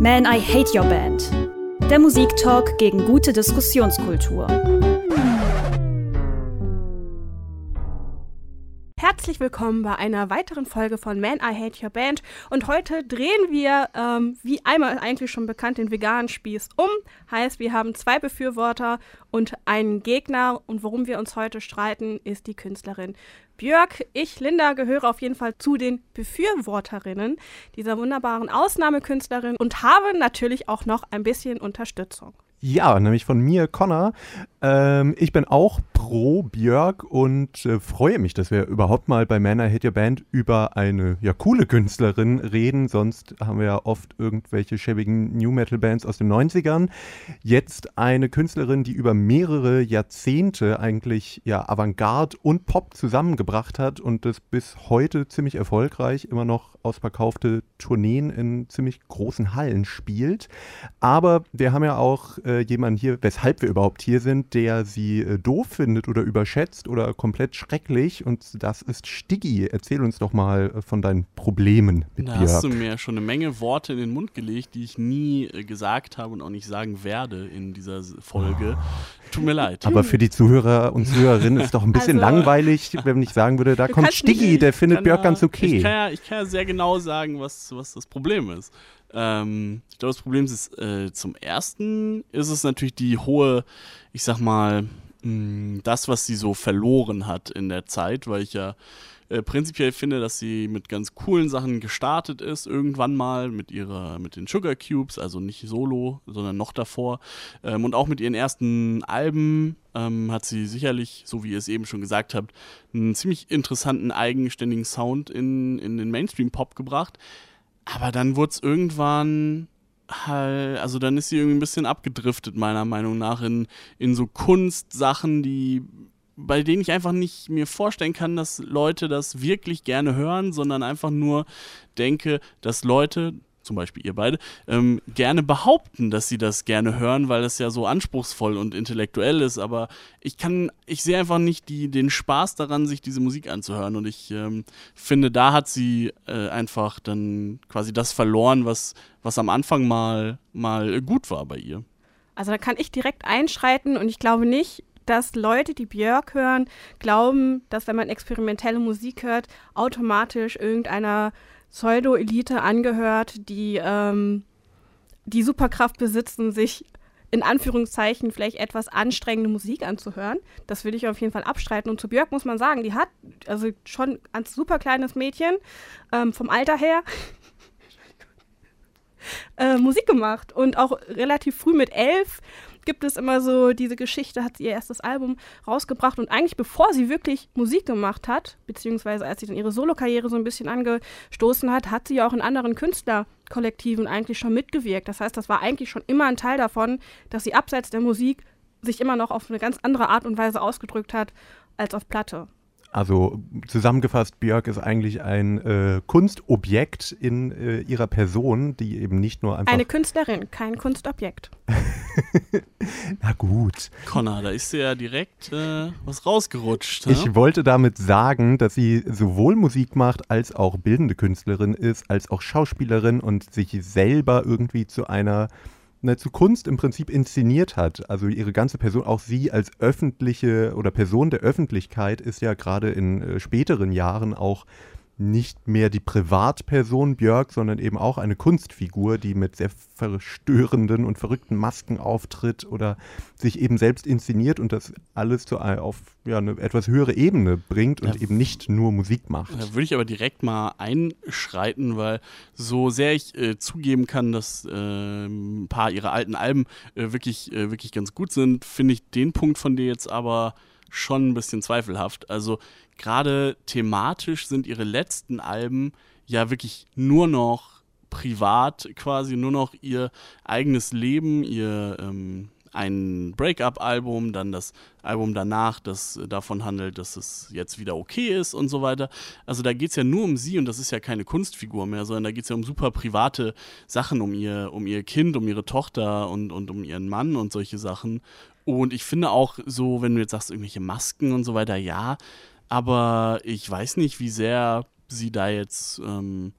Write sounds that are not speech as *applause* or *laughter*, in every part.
Man, I Hate Your Band. Der Musiktalk gegen gute Diskussionskultur. Herzlich willkommen bei einer weiteren Folge von Man, I Hate Your Band. Und heute drehen wir, ähm, wie einmal eigentlich schon bekannt, den veganen Spieß um. Heißt, wir haben zwei Befürworter und einen Gegner. Und worum wir uns heute streiten, ist die Künstlerin Björk. Ich, Linda, gehöre auf jeden Fall zu den Befürworterinnen dieser wunderbaren Ausnahmekünstlerin und habe natürlich auch noch ein bisschen Unterstützung. Ja, nämlich von mir, Connor. Ähm, ich bin auch pro Björk und äh, freue mich, dass wir überhaupt mal bei Man I Hit Your Band über eine ja coole Künstlerin reden. Sonst haben wir ja oft irgendwelche schäbigen New Metal Bands aus den 90ern. Jetzt eine Künstlerin, die über mehrere Jahrzehnte eigentlich ja Avantgarde und Pop zusammengebracht hat und das bis heute ziemlich erfolgreich immer noch ausverkaufte Tourneen in ziemlich großen Hallen spielt. Aber wir haben ja auch äh, jemanden hier, weshalb wir überhaupt hier sind, der sie äh, doof findet oder überschätzt oder komplett schrecklich. Und das ist Stiggy. Erzähl uns doch mal äh, von deinen Problemen mit da Björk. hast du mir schon eine Menge Worte in den Mund gelegt, die ich nie äh, gesagt habe und auch nicht sagen werde in dieser Folge. Tut mir leid. Aber für die Zuhörer und Zuhörerinnen ist es doch ein bisschen Also, langweilig, *laughs* wenn ich sagen würde, da kommt Stiggy, nicht- der findet Björk ganz Ich okay. kann, ja, ich kann ja sehr genau sagen, was, was das Problem ist. Ähm, ich glaube, das Problem ist, äh, zum ersten ist es natürlich die hohe, ich sag mal, mh, das, was sie so verloren hat in der Zeit, weil ich ja äh, prinzipiell finde, dass sie mit ganz coolen Sachen gestartet ist, irgendwann mal mit ihrer, mit den Sugar Cubes, also nicht solo, sondern noch davor. Ähm, und auch mit ihren ersten Alben ähm, hat sie sicherlich, so wie ihr es eben schon gesagt habt, einen ziemlich interessanten, eigenständigen Sound in, in den Mainstream-Pop gebracht. Aber dann wurde es irgendwann halt, also dann ist sie irgendwie ein bisschen abgedriftet, meiner Meinung nach, in, in so Kunstsachen, die bei denen ich einfach nicht mir vorstellen kann, dass Leute das wirklich gerne hören, sondern einfach nur denke, dass Leute, zum Beispiel ihr beide, ähm, gerne behaupten, dass sie das gerne hören, weil das ja so anspruchsvoll und intellektuell ist. Aber ich kann, ich sehe einfach nicht die, den Spaß daran, sich diese Musik anzuhören. Und ich ähm, finde, da hat sie äh, einfach dann quasi das verloren, was, was am Anfang mal, mal gut war bei ihr. Also da kann ich direkt einschreiten und ich glaube nicht, dass Leute, die Björk hören, glauben, dass wenn man experimentelle Musik hört, automatisch irgendeiner Pseudo-Elite angehört, die ähm, die Superkraft besitzen, sich in Anführungszeichen vielleicht etwas anstrengende Musik anzuhören. Das will ich auf jeden Fall abstreiten. Und zu Björk muss man sagen, die hat also schon als super kleines Mädchen ähm, vom Alter her *laughs* äh, Musik gemacht und auch relativ früh mit elf gibt es immer so diese Geschichte, hat sie ihr erstes Album rausgebracht und eigentlich bevor sie wirklich Musik gemacht hat, beziehungsweise als sie dann ihre Solokarriere so ein bisschen angestoßen hat, hat sie ja auch in anderen Künstlerkollektiven eigentlich schon mitgewirkt. Das heißt, das war eigentlich schon immer ein Teil davon, dass sie abseits der Musik sich immer noch auf eine ganz andere Art und Weise ausgedrückt hat als auf Platte. Also zusammengefasst, Björk ist eigentlich ein äh, Kunstobjekt in äh, ihrer Person, die eben nicht nur einfach. Eine Künstlerin, kein Kunstobjekt. *laughs* Na gut. Connor, da ist dir ja direkt äh, was rausgerutscht. Ich ne? wollte damit sagen, dass sie sowohl Musik macht, als auch bildende Künstlerin ist, als auch Schauspielerin und sich selber irgendwie zu einer, na, zu Kunst im Prinzip inszeniert hat. Also ihre ganze Person, auch sie als öffentliche oder Person der Öffentlichkeit ist ja gerade in äh, späteren Jahren auch nicht mehr die Privatperson Björk, sondern eben auch eine Kunstfigur, die mit sehr verstörenden und verrückten Masken auftritt oder sich eben selbst inszeniert und das alles zu, ein- auf ja, eine etwas höhere Ebene bringt und Ja. eben nicht nur Musik macht. Da würde ich aber direkt mal einschreiten, weil so sehr ich äh, zugeben kann, dass äh, ein paar ihrer alten Alben äh, wirklich, äh, wirklich ganz gut sind, finde ich den Punkt von dir jetzt aber schon ein bisschen zweifelhaft. Also gerade thematisch sind ihre letzten Alben ja wirklich nur noch privat, quasi nur noch ihr eigenes Leben, ihr ähm, ein Break-up-Album, dann das Album danach, das davon handelt, dass es jetzt wieder okay ist und so weiter. Also da geht es ja nur um sie und das ist ja keine Kunstfigur mehr, sondern da geht es ja um super private Sachen, um ihr, um ihr Kind, um ihre Tochter und, und um ihren Mann und solche Sachen. Und ich finde auch so, wenn du jetzt sagst, irgendwelche Masken und so weiter, ja, aber ich weiß nicht, wie sehr sie da jetzt. Ähm,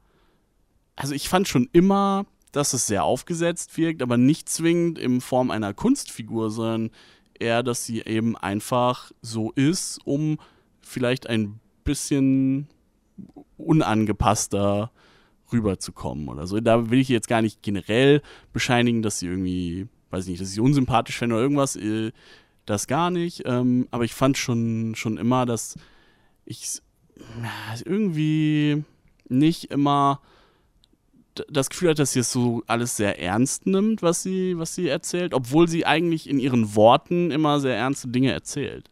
also ich fand schon immer, dass es sehr aufgesetzt wirkt, aber nicht zwingend in Form einer Kunstfigur, sondern eher, dass sie eben einfach so ist, um vielleicht ein bisschen unangepasster rüberzukommen oder so. Da will ich jetzt gar nicht generell bescheinigen, dass sie irgendwie, weiß ich nicht, dass ich unsympathisch fände oder irgendwas. Äh, das gar nicht. Ähm, aber ich fand schon, schon immer, dass ich irgendwie nicht immer das Gefühl hat, dass sie es so alles sehr ernst nimmt, was sie, was sie erzählt, obwohl sie eigentlich in ihren Worten immer sehr ernste Dinge erzählt.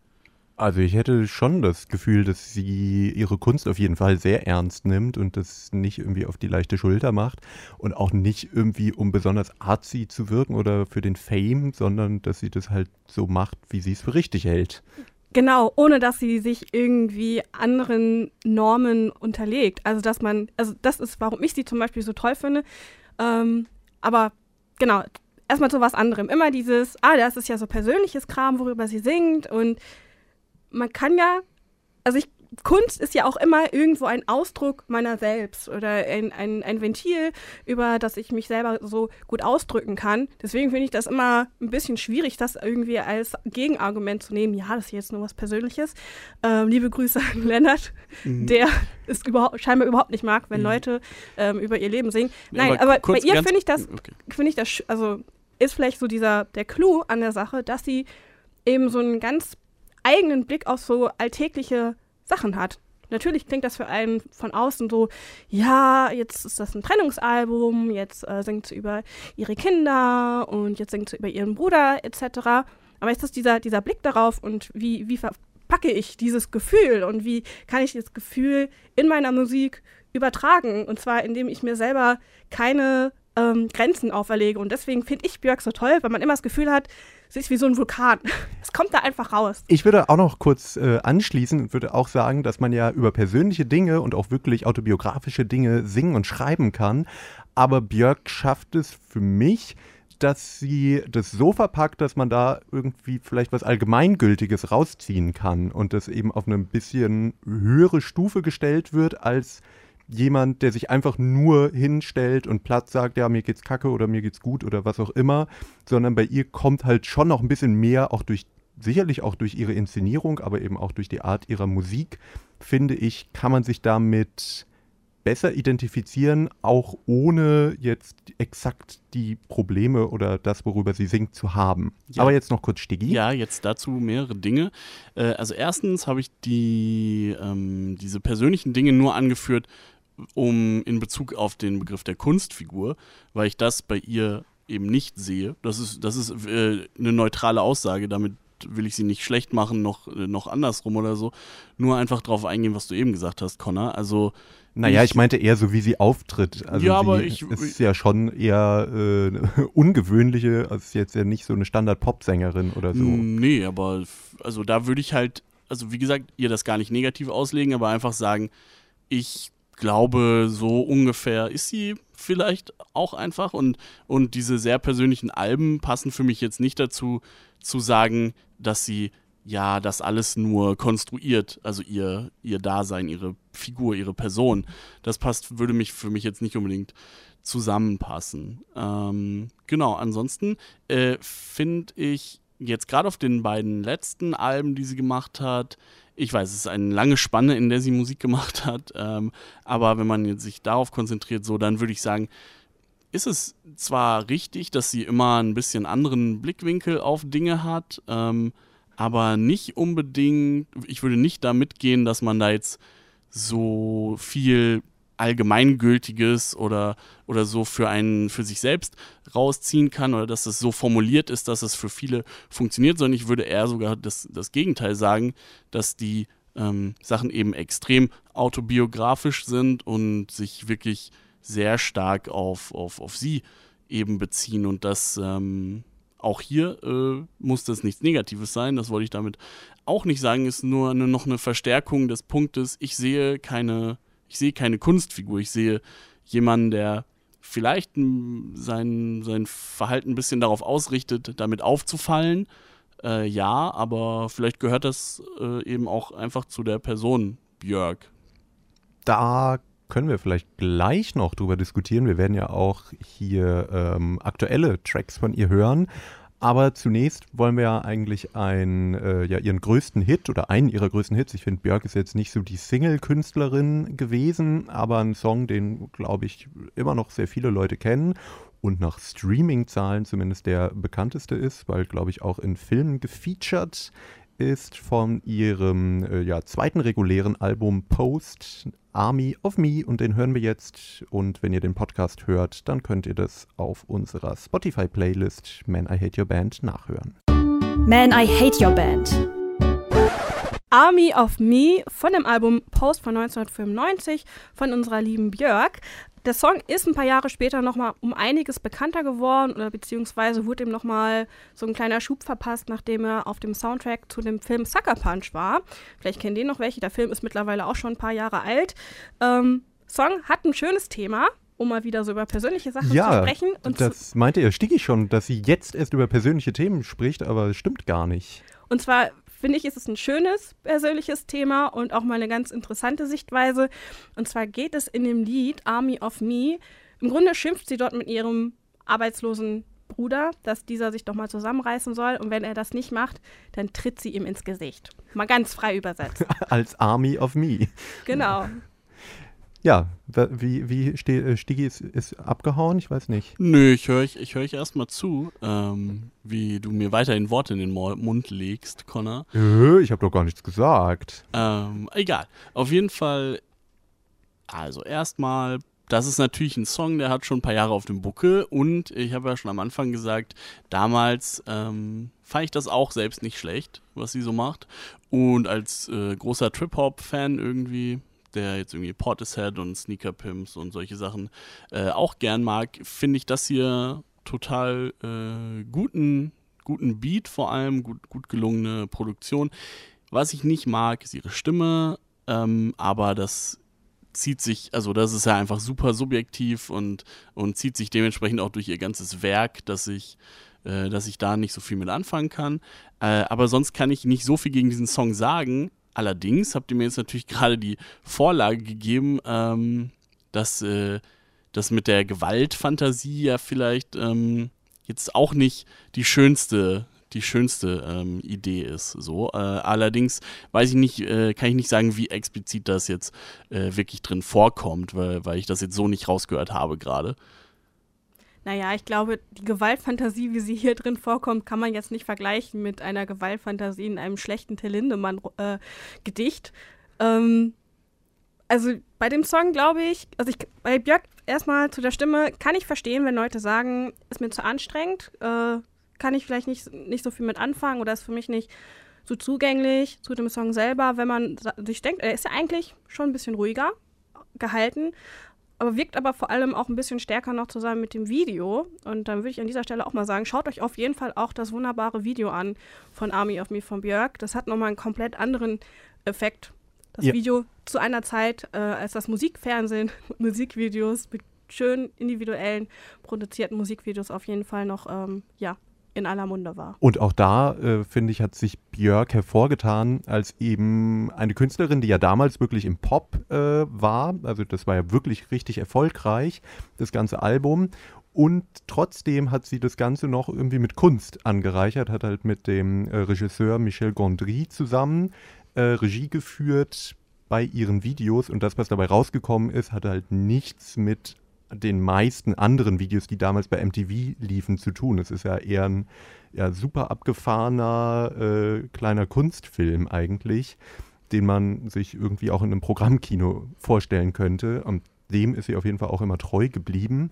Also ich hätte schon das Gefühl, dass sie ihre Kunst auf jeden Fall sehr ernst nimmt und das nicht irgendwie auf die leichte Schulter macht und auch nicht irgendwie, um besonders artsy zu wirken oder für den Fame, sondern dass sie das halt so macht, wie sie es für richtig hält. Genau, ohne dass sie sich irgendwie anderen Normen unterlegt. Also dass man, also das ist, warum ich sie zum Beispiel so toll finde. Ähm, aber genau, erstmal zu was anderem. Immer dieses, ah, das ist ja so persönliches Kram, worüber sie singt. Und man kann ja, also ich Kunst ist ja auch immer irgendwo ein Ausdruck meiner selbst oder ein, ein, ein Ventil, über das ich mich selber so gut ausdrücken kann. Deswegen finde ich das immer ein bisschen schwierig, das irgendwie als Gegenargument zu nehmen. Ja, das ist jetzt nur was Persönliches. Ähm, liebe Grüße an *laughs* Lennart, mhm. der es überhaupt, scheinbar überhaupt nicht mag, wenn mhm. Leute ähm, über ihr Leben singen. Nein, aber, aber bei ihr finde ich das, okay. finde ich das, also ist vielleicht so dieser, der Clou an der Sache, dass sie eben so einen ganz eigenen Blick auf so alltägliche Sachen hat. Natürlich klingt das für einen von außen so, ja, jetzt ist das ein Trennungsalbum, jetzt äh, singt sie über ihre Kinder und jetzt singt sie über ihren Bruder etc. Aber ist das dieser, dieser Blick darauf und wie, wie verpacke ich dieses Gefühl und wie kann ich das Gefühl in meiner Musik übertragen? Und zwar, indem ich mir selber keine ähm, Grenzen auferlege. Und deswegen finde ich Björk so toll, weil man immer das Gefühl hat, sie ist wie so ein Vulkan. *laughs* Es kommt da einfach raus. Ich würde auch noch kurz äh, anschließen und würde auch sagen, dass man ja über persönliche Dinge und auch wirklich autobiografische Dinge singen und schreiben kann. Aber Björk schafft es für mich, dass sie das so verpackt, dass man da irgendwie vielleicht was Allgemeingültiges rausziehen kann und das eben auf eine bisschen höhere Stufe gestellt wird als jemand, der sich einfach nur hinstellt und platt sagt, ja, mir geht's kacke oder mir geht's gut oder was auch immer, sondern bei ihr kommt halt schon noch ein bisschen mehr, auch durch, sicherlich auch durch ihre Inszenierung, aber eben auch durch die Art ihrer Musik, finde ich, kann man sich damit besser identifizieren, auch ohne jetzt exakt die Probleme oder das, worüber sie singt, zu haben. Ja. Aber jetzt noch kurz Stiggi. Ja, jetzt dazu mehrere Dinge. Äh, also erstens habe ich die, ähm, diese persönlichen Dinge nur angeführt, um in Bezug auf den Begriff der Kunstfigur, weil ich das bei ihr eben nicht sehe. Das ist, das ist äh, eine neutrale Aussage, damit will ich sie nicht schlecht machen, noch, äh, noch andersrum oder so. Nur einfach darauf eingehen, was du eben gesagt hast, Connor. Also naja, ich, ich, meinte eher so, wie sie auftritt. Also ja, aber ich ist ja schon eher äh, *laughs* ungewöhnliche, also ist jetzt ja nicht so eine Standard-Pop-Sängerin oder so. Nee, aber also da würde ich halt, also wie gesagt, ihr das gar nicht negativ auslegen, aber einfach sagen, ich glaube, so ungefähr ist sie vielleicht auch einfach. Und, und diese sehr persönlichen Alben passen für mich jetzt nicht dazu, zu sagen, dass sie ja das alles nur konstruiert, also ihr, ihr Dasein, ihre Figur, ihre Person. Das passt, würde mich für mich jetzt nicht unbedingt zusammenpassen. Ähm, genau, ansonsten äh, finde ich jetzt gerade auf den beiden letzten Alben, die sie gemacht hat, ich weiß, es ist eine lange Spanne, in der sie Musik gemacht hat, ähm, aber wenn man jetzt sich darauf konzentriert, so, dann würde ich sagen, ist es zwar richtig, dass sie immer ein bisschen anderen Blickwinkel auf Dinge hat, ähm, aber nicht unbedingt, ich würde nicht da mitgehen, dass man da jetzt so viel Allgemeingültiges oder, oder so für einen, für sich selbst rausziehen kann oder dass es so formuliert ist, dass es für viele funktioniert, sondern ich würde eher sogar das, das Gegenteil sagen, dass die ähm, Sachen eben extrem autobiografisch sind und sich wirklich sehr stark auf, auf, auf sie eben beziehen und das ähm, auch hier äh, muss das nichts Negatives sein, das wollte ich damit auch nicht sagen, ist nur eine, noch eine Verstärkung des Punktes, ich sehe keine ich sehe keine Kunstfigur, ich sehe jemanden, der vielleicht sein, sein Verhalten ein bisschen darauf ausrichtet, damit aufzufallen. Äh, ja, aber vielleicht gehört das äh, eben auch einfach zu der Person Björk. Da können wir vielleicht gleich noch drüber diskutieren. Wir werden ja auch hier ähm, aktuelle Tracks von ihr hören. Aber zunächst wollen wir ja eigentlich einen, äh, ja, ihren größten Hit oder einen ihrer größten Hits. Ich finde, Björk ist jetzt nicht so die Single-Künstlerin gewesen, aber ein Song, den, glaube ich, immer noch sehr viele Leute kennen und nach Streaming-Zahlen zumindest der bekannteste ist, weil, glaube ich, auch in Filmen gefeatured ist von ihrem äh, ja, zweiten regulären Album Post, Army of Me. Und den hören wir jetzt. Und wenn ihr den Podcast hört, dann könnt ihr das auf unserer Spotify-Playlist Man, I Hate Your Band nachhören. Man, I Hate Your Band. Army of Me von dem Album Post von 1995 von unserer lieben Björk. Der Song ist ein paar Jahre später nochmal um einiges bekannter geworden oder beziehungsweise wurde ihm nochmal so ein kleiner Schub verpasst, nachdem er auf dem Soundtrack zu dem Film Sucker Punch war. Vielleicht kennen den noch welche. Der Film ist mittlerweile auch schon ein paar Jahre alt. Ähm, Song hat ein schönes Thema, um mal wieder so über persönliche Sachen ja, zu sprechen. Und das meinte ihr, Stigi schon, dass sie jetzt erst über persönliche Themen spricht, aber es stimmt gar nicht. Und zwar finde ich, ist es ein schönes persönliches Thema und auch mal eine ganz interessante Sichtweise. Und zwar geht es in dem Lied Army of Me. Im Grunde schimpft sie dort mit ihrem arbeitslosen Bruder, dass dieser sich doch mal zusammenreißen soll. Und wenn er das nicht macht, dann tritt sie ihm ins Gesicht. Mal ganz frei übersetzt. *laughs* Als Army of Me. Genau. Ja, wie, wie äh, Stigi ist, ist abgehauen? Ich weiß nicht. Nö, ich höre ich, ich hör ich erstmal zu, ähm, wie du mir weiterhin Worte in den Mund legst, Connor. Äh, ich habe doch gar nichts gesagt. Ähm, egal. Auf jeden Fall, also erstmal, das ist natürlich ein Song, der hat schon ein paar Jahre auf dem Buckel und ich habe ja schon am Anfang gesagt, damals ähm, fand ich das auch selbst nicht schlecht, was sie so macht. Und als äh, großer Trip-Hop-Fan irgendwie der jetzt irgendwie Portishead und Sneaker Pimps und solche Sachen äh, auch gern mag, finde ich das hier total äh, guten, guten Beat, vor allem gut, gut gelungene Produktion. Was ich nicht mag, ist ihre Stimme, ähm, aber das zieht sich, also das ist ja einfach super subjektiv und, und zieht sich dementsprechend auch durch ihr ganzes Werk, dass ich, äh, dass ich da nicht so viel mit anfangen kann. Äh, aber sonst kann ich nicht so viel gegen diesen Song sagen. Allerdings habt ihr mir jetzt natürlich *laughs* gerade die Vorlage gegeben, ähm, dass äh, das mit der Gewaltfantasie ja vielleicht ähm, jetzt auch nicht die schönste die schönste ähm, Idee ist. So, äh, allerdings weiß ich nicht, äh, kann ich nicht sagen, wie explizit das jetzt äh, wirklich drin vorkommt, weil, weil ich das jetzt so nicht rausgehört habe gerade. Naja, ich glaube, die Gewaltfantasie, wie sie hier drin vorkommt, kann man jetzt nicht vergleichen mit einer Gewaltfantasie in einem schlechten Till Lindemann-Gedicht. Äh, ähm, also bei dem Song glaube ich, also ich, bei Björk erstmal zu der Stimme, kann ich verstehen, wenn Leute sagen, ist mir zu anstrengend, äh, kann ich vielleicht nicht, nicht so viel mit anfangen oder ist für mich nicht so zugänglich zu dem Song selber, wenn man sich denkt, er ist ja eigentlich schon ein bisschen ruhiger gehalten aber wirkt aber vor allem auch ein bisschen stärker noch zusammen mit dem Video. Und dann würde ich an dieser Stelle auch mal sagen, schaut euch auf jeden Fall auch das wunderbare Video an von Army of Me von Björk. Das hat nochmal einen komplett anderen Effekt. Das ja. Video zu einer Zeit, äh, als das Musikfernsehen, *laughs* Musikvideos mit schön individuellen produzierten Musikvideos auf jeden Fall noch ähm, ja, in aller Munde war. Und auch da, äh, finde ich, hat sich Björk hervorgetan als eben eine Künstlerin, die ja damals wirklich im Pop äh, war. Also das war ja wirklich richtig erfolgreich, das ganze Album. Und trotzdem hat sie das Ganze noch irgendwie mit Kunst angereichert, hat halt mit dem äh, Regisseur Michel Gondry zusammen äh, Regie geführt bei ihren Videos. Und das, was dabei rausgekommen ist, hat halt nichts mit den meisten anderen Videos, die damals bei MTV liefen, zu tun. Es ist ja eher ein ja, super abgefahrener äh, kleiner Kunstfilm eigentlich, den man sich irgendwie auch in einem Programmkino vorstellen könnte. Und dem ist sie auf jeden Fall auch immer treu geblieben.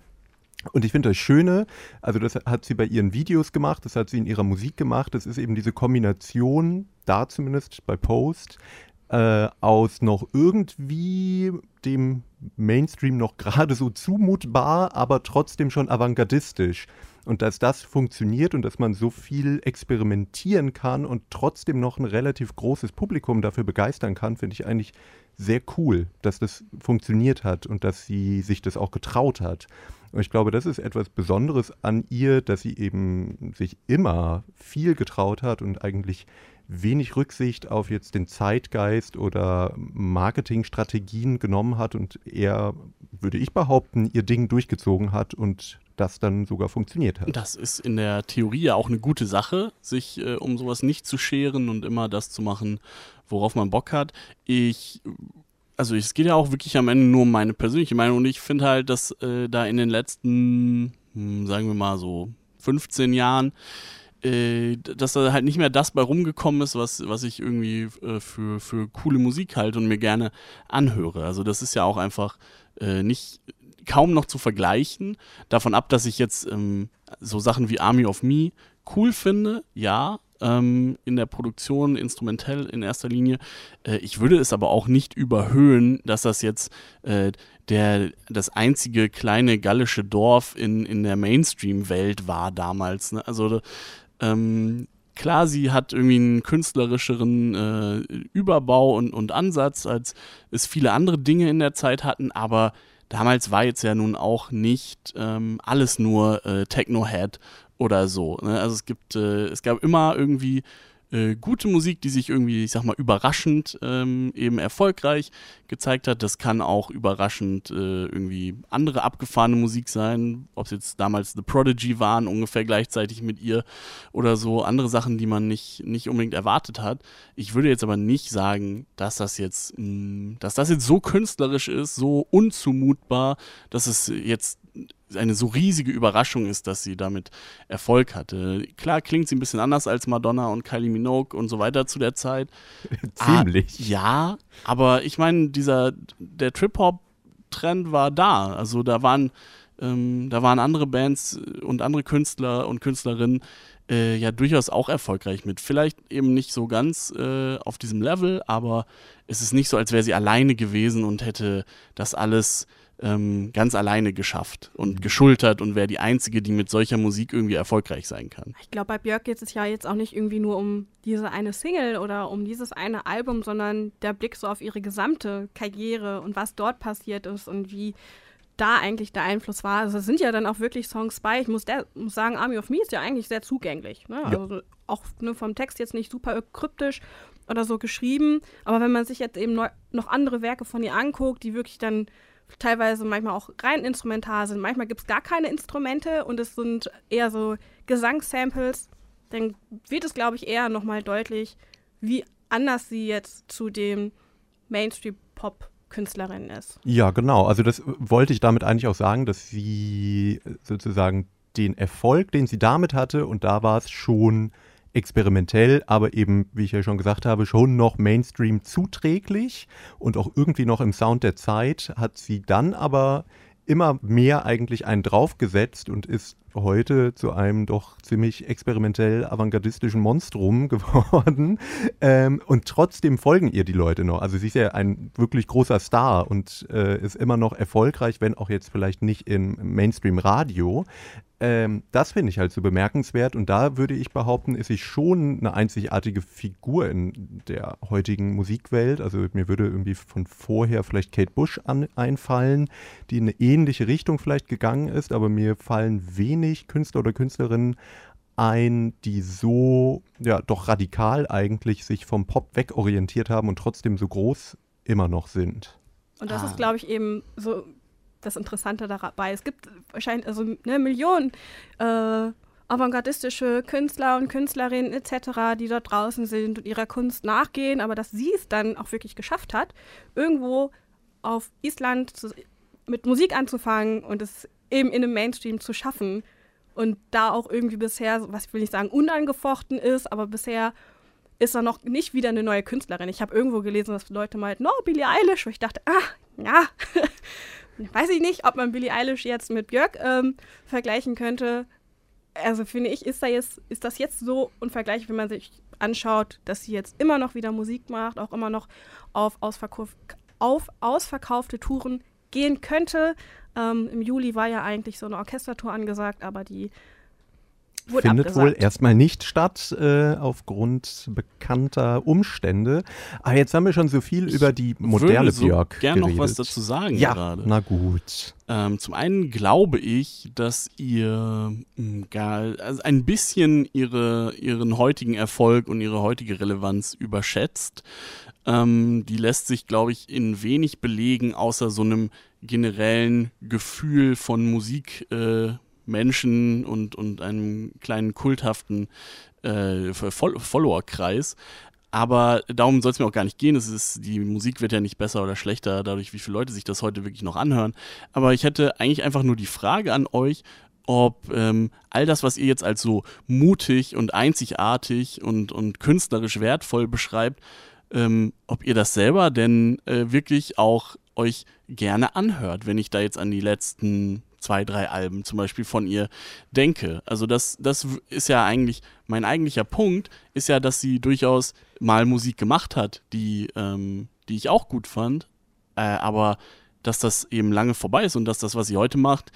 Und ich finde das Schöne, also das hat sie bei ihren Videos gemacht, das hat sie in ihrer Musik gemacht, das ist eben diese Kombination, da zumindest bei Post, äh, aus noch irgendwie dem Mainstream noch gerade so zumutbar, aber trotzdem schon avantgardistisch. Und dass das funktioniert und dass man so viel experimentieren kann und trotzdem noch ein relativ großes Publikum dafür begeistern kann, finde ich eigentlich sehr cool, dass das funktioniert hat und dass sie sich das auch getraut hat. Und ich glaube, das ist etwas Besonderes an ihr, dass sie eben sich immer viel getraut hat und eigentlich wenig Rücksicht auf jetzt den Zeitgeist oder Marketingstrategien genommen hat und eher, würde ich behaupten, ihr Ding durchgezogen hat und das dann sogar funktioniert hat. Das ist in der Theorie ja auch eine gute Sache, sich äh, um sowas nicht zu scheren und immer das zu machen, worauf man Bock hat. Ich also es geht ja auch wirklich am Ende nur um meine persönliche Meinung und ich finde halt, dass äh, da in den letzten, hm, sagen wir mal so 15 Jahren, äh, dass da halt nicht mehr das bei rumgekommen ist, was, was ich irgendwie äh, für, für coole Musik halte und mir gerne anhöre. Also das ist ja auch einfach äh, nicht kaum noch zu vergleichen. Davon ab, dass ich jetzt ähm, so Sachen wie Army of Me cool finde, ja, ähm, in der Produktion, instrumentell in erster Linie. Äh, ich würde es aber auch nicht überhöhen, dass das jetzt äh, der, das einzige kleine gallische Dorf in, in der Mainstream-Welt war damals. Ne? Also ähm, klar, sie hat irgendwie einen künstlerischeren äh, Überbau und, und Ansatz, als es viele andere Dinge in der Zeit hatten, aber damals war jetzt ja nun auch nicht ähm, alles nur äh, Techno-Head oder so. Ne? Also es gibt, äh, es gab immer irgendwie äh, gute Musik, die sich irgendwie, ich sag mal, überraschend ähm, eben erfolgreich gezeigt hat. Das kann auch überraschend äh, irgendwie andere abgefahrene Musik sein, ob es jetzt damals The Prodigy waren, ungefähr gleichzeitig mit ihr oder so, andere Sachen, die man nicht, nicht unbedingt erwartet hat. Ich würde jetzt aber nicht sagen, dass das jetzt, mh, hm, dass das jetzt so künstlerisch ist, so unzumutbar, dass es jetzt eine so riesige Überraschung ist, dass sie damit Erfolg hatte. Klar klingt sie ein bisschen anders als Madonna und Kylie Minogue und so weiter zu der Zeit. *laughs* Ziemlich. Ah, ja, aber ich meine, dieser der Trip Hop Trend war da. Also da waren ähm, da waren andere Bands und andere Künstler und Künstlerinnen äh, ja durchaus auch erfolgreich mit. Vielleicht eben nicht so ganz äh, auf diesem Level, aber es ist nicht so, als wäre sie alleine gewesen und hätte das alles ähm, ganz alleine geschafft und mhm. geschultert und wäre die Einzige, die mit solcher Musik irgendwie erfolgreich sein kann. Ich glaube, bei Björk geht es ja jetzt auch nicht irgendwie nur um diese eine Single oder um dieses eine Album, sondern der Blick so auf ihre gesamte Karriere und was dort passiert ist und wie da eigentlich der Einfluss war. Also es sind ja dann auch wirklich Songs bei. Ich muss, der, muss sagen, Army of Me ist ja eigentlich sehr zugänglich. Ne? Ja. Also auch ne, vom Text jetzt nicht super kryptisch oder so geschrieben. Aber wenn man sich jetzt eben noch andere Werke von ihr anguckt, die wirklich dann teilweise manchmal auch rein instrumental sind. Manchmal gibt es gar keine Instrumente und es sind eher so Gesangssamples. Dann wird es, glaube ich, eher nochmal deutlich, wie anders sie jetzt zu dem Mainstream-Pop-Künstlerin ist. Ja, genau. Also das wollte ich damit eigentlich auch sagen, dass sie sozusagen den Erfolg, den sie damit hatte, und da war es schon experimentell, aber eben, wie ich ja schon gesagt habe, schon noch Mainstream zuträglich und auch irgendwie noch im Sound der Zeit, hat sie dann aber immer mehr eigentlich einen draufgesetzt und ist heute zu einem doch ziemlich experimentell avantgardistischen Monstrum *laughs* geworden. Ähm, und trotzdem folgen ihr die Leute noch. Also sie ist ja ein wirklich großer Star und äh, ist immer noch erfolgreich, wenn auch jetzt vielleicht nicht im Mainstream-Radio. Ähm, das finde ich halt so bemerkenswert und da würde ich behaupten, ist sie schon eine einzigartige Figur in der heutigen Musikwelt. Also mir würde irgendwie von vorher vielleicht Kate Bush an, einfallen, die in eine ähnliche Richtung vielleicht gegangen ist, aber mir fallen wenig Künstler oder Künstlerinnen ein, die so, ja, doch radikal eigentlich sich vom Pop wegorientiert haben und trotzdem so groß immer noch sind. Und das ah. ist, glaube ich, eben so das Interessante dabei. Es gibt wahrscheinlich also eine Million äh, avantgardistische Künstler und Künstlerinnen etc., die dort draußen sind und ihrer Kunst nachgehen, aber dass sie es dann auch wirklich geschafft hat, irgendwo auf Island zu, mit Musik anzufangen und es eben in einem Mainstream zu schaffen und da auch irgendwie bisher, was will ich sagen, unangefochten ist, aber bisher ist da noch nicht wieder eine neue Künstlerin. Ich habe irgendwo gelesen, dass Leute meinten, no, Billie Eilish, wo ich dachte, ah, ja, *laughs* weiß ich nicht, ob man Billie Eilish jetzt mit Björk ähm, vergleichen könnte. Also finde ich, ist, da jetzt, ist das jetzt so unvergleichlich, wenn man sich anschaut, dass sie jetzt immer noch wieder Musik macht, auch immer noch auf, Ausverkauf, auf ausverkaufte Touren gehen könnte. Ähm, Im Juli war ja eigentlich so eine Orchestertour angesagt, aber die Wurde findet abgesagt. wohl erstmal nicht statt, äh, aufgrund bekannter Umstände. Aber jetzt haben wir schon so viel über die moderne würde so Björk gern noch geredet. was dazu sagen ja, gerade. na gut. Ähm, zum einen glaube ich, dass ihr mh, gar, also ein bisschen ihre, ihren heutigen Erfolg und ihre heutige Relevanz überschätzt. Ähm, die lässt sich, glaube ich, in wenig belegen, außer so einem generellen Gefühl von Musik, äh, Menschen und, und einem kleinen kulthaften äh, Fol Followerkreis. Aber darum soll es mir auch gar nicht gehen. Es ist, die Musik wird ja nicht besser oder schlechter, dadurch, wie viele Leute sich das heute wirklich noch anhören. Aber ich hätte eigentlich einfach nur die Frage an euch, ob ähm, all das, was ihr jetzt als so mutig und einzigartig und, und künstlerisch wertvoll beschreibt, ähm, ob ihr das selber denn äh, wirklich auch euch gerne anhört, wenn ich da jetzt an die letzten zwei, drei Alben zum Beispiel von ihr denke. Also das, das ist ja eigentlich, mein eigentlicher Punkt ist ja, dass sie durchaus mal Musik gemacht hat, die, ähm, die ich auch gut fand, äh, aber dass das eben lange vorbei ist und dass das, was sie heute macht,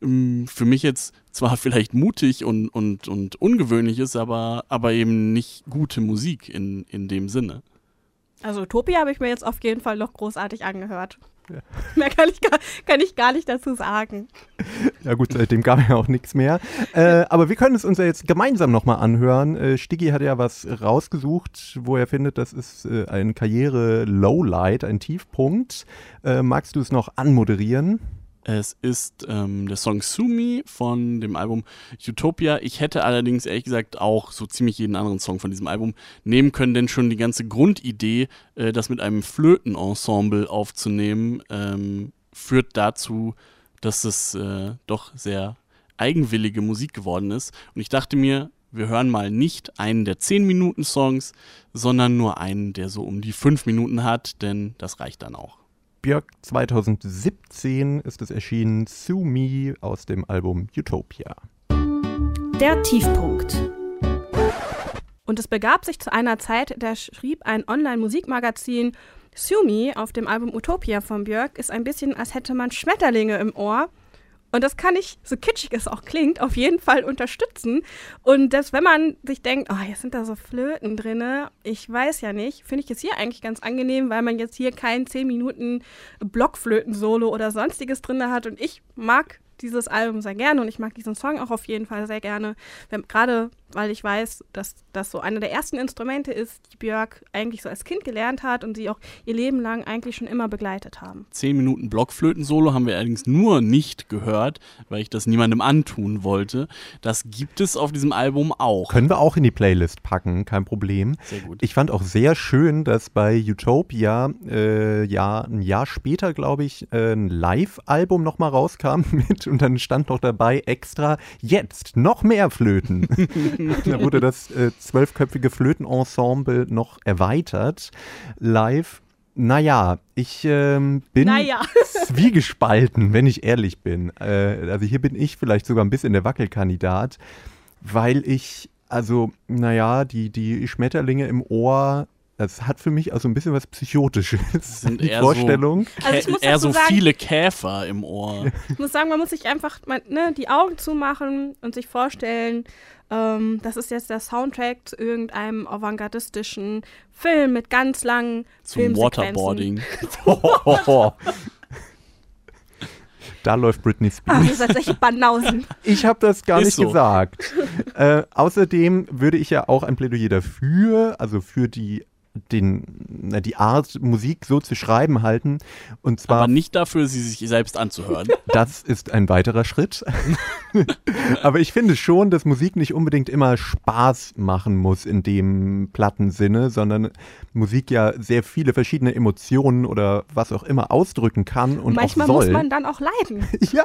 ähm, für mich jetzt zwar *laughs* vielleicht mutig und, und, und ungewöhnlich ist, aber, aber eben nicht gute Musik in, in dem Sinne. Also Utopia habe ich mir jetzt auf jeden Fall noch großartig angehört. *laughs* Mehr kann ich, gar, kann ich gar nicht dazu sagen. Ja gut, seitdem gab ja auch nichts mehr. Äh, aber wir können es uns ja jetzt gemeinsam nochmal anhören. Äh, Stiggy hat ja was rausgesucht, wo er findet, das ist äh, ein Karriere-Lowlight, ein Tiefpunkt. Äh, magst du es noch anmoderieren? Es ist ähm, der Song Sumi von dem Album Utopia. Ich hätte allerdings ehrlich gesagt auch so ziemlich jeden anderen Song von diesem Album nehmen können, denn schon die ganze Grundidee, äh, das mit einem Flötenensemble aufzunehmen, ähm, führt dazu, dass es äh, doch sehr eigenwillige Musik geworden ist. Und ich dachte mir, wir hören mal nicht einen der 10-Minuten-Songs, sondern nur einen, der so um die 5 Minuten hat, denn das reicht dann auch. Björk 2017 ist es erschienen, Sue Me aus dem Album Utopia. Der Tiefpunkt. Und es begab sich zu einer Zeit, da schrieb ein Online-Musikmagazin, Sumi auf dem Album Utopia von Björk ist ein bisschen, als hätte man Schmetterlinge im Ohr. Und das kann ich, so kitschig es auch klingt, auf jeden Fall unterstützen. Und dass, wenn man sich denkt, oh, jetzt sind da so Flöten drinne, ich weiß ja nicht, finde ich es hier eigentlich ganz angenehm, weil man jetzt hier kein 10 Minuten Blockflöten-Solo oder sonstiges drinne hat. Und ich mag dieses Album sehr gerne und ich mag diesen Song auch auf jeden Fall sehr gerne. Gerade weil ich weiß, dass das so eine der ersten Instrumente ist, die Björk eigentlich so als Kind gelernt hat und sie auch ihr Leben lang eigentlich schon immer begleitet haben. 10 Minuten Blockflöten-Solo haben wir allerdings nur nicht gehört, weil ich das niemandem antun wollte. Das gibt es auf diesem Album auch. Können wir auch in die Playlist packen, kein Problem. Sehr gut. Ich fand auch sehr schön, dass bei Utopia äh, ja ein Jahr später, glaube ich, äh, ein Live-Album nochmal rauskam *laughs* mit und dann stand noch dabei extra jetzt noch mehr Flöten. *laughs* da wurde das äh, zwölfköpfige Flötenensemble noch erweitert. Live. Naja, ich ähm, bin Naja. *laughs* zwiegespalten, wenn ich ehrlich bin. Äh, also hier bin ich vielleicht sogar ein bisschen der Wackelkandidat, weil ich, also, naja, die, die Schmetterlinge im Ohr, das hat für mich also ein bisschen was Psychotisches. sind die eher Vorstellung. Also ich muss eher so sagen- viele Käfer im Ohr. Ich muss sagen, man muss sich einfach mal, ne, die Augen zumachen und sich vorstellen, ähm, das ist jetzt der Soundtrack zu irgendeinem avantgardistischen Film mit ganz langen Zum. Waterboarding. *laughs* *laughs* da läuft Britney Spears. Ah, ihr seid solche Banausen. Ich habe das gar Ist nicht so. gesagt. äh, außerdem würde ich ja auch ein Plädoyer dafür, also für die, den, na, die Art, Musik so zu schreiben halten. Und zwar, Aber nicht dafür, sie sich selbst anzuhören. *laughs* das ist ein weiterer Schritt. *laughs* Aber ich finde schon, dass Musik nicht unbedingt immer Spaß machen muss in dem platten Sinne, sondern Musik ja sehr viele verschiedene Emotionen oder was auch immer ausdrücken kann und Manchmal auch soll. muss man dann auch leiden. *laughs* Ja,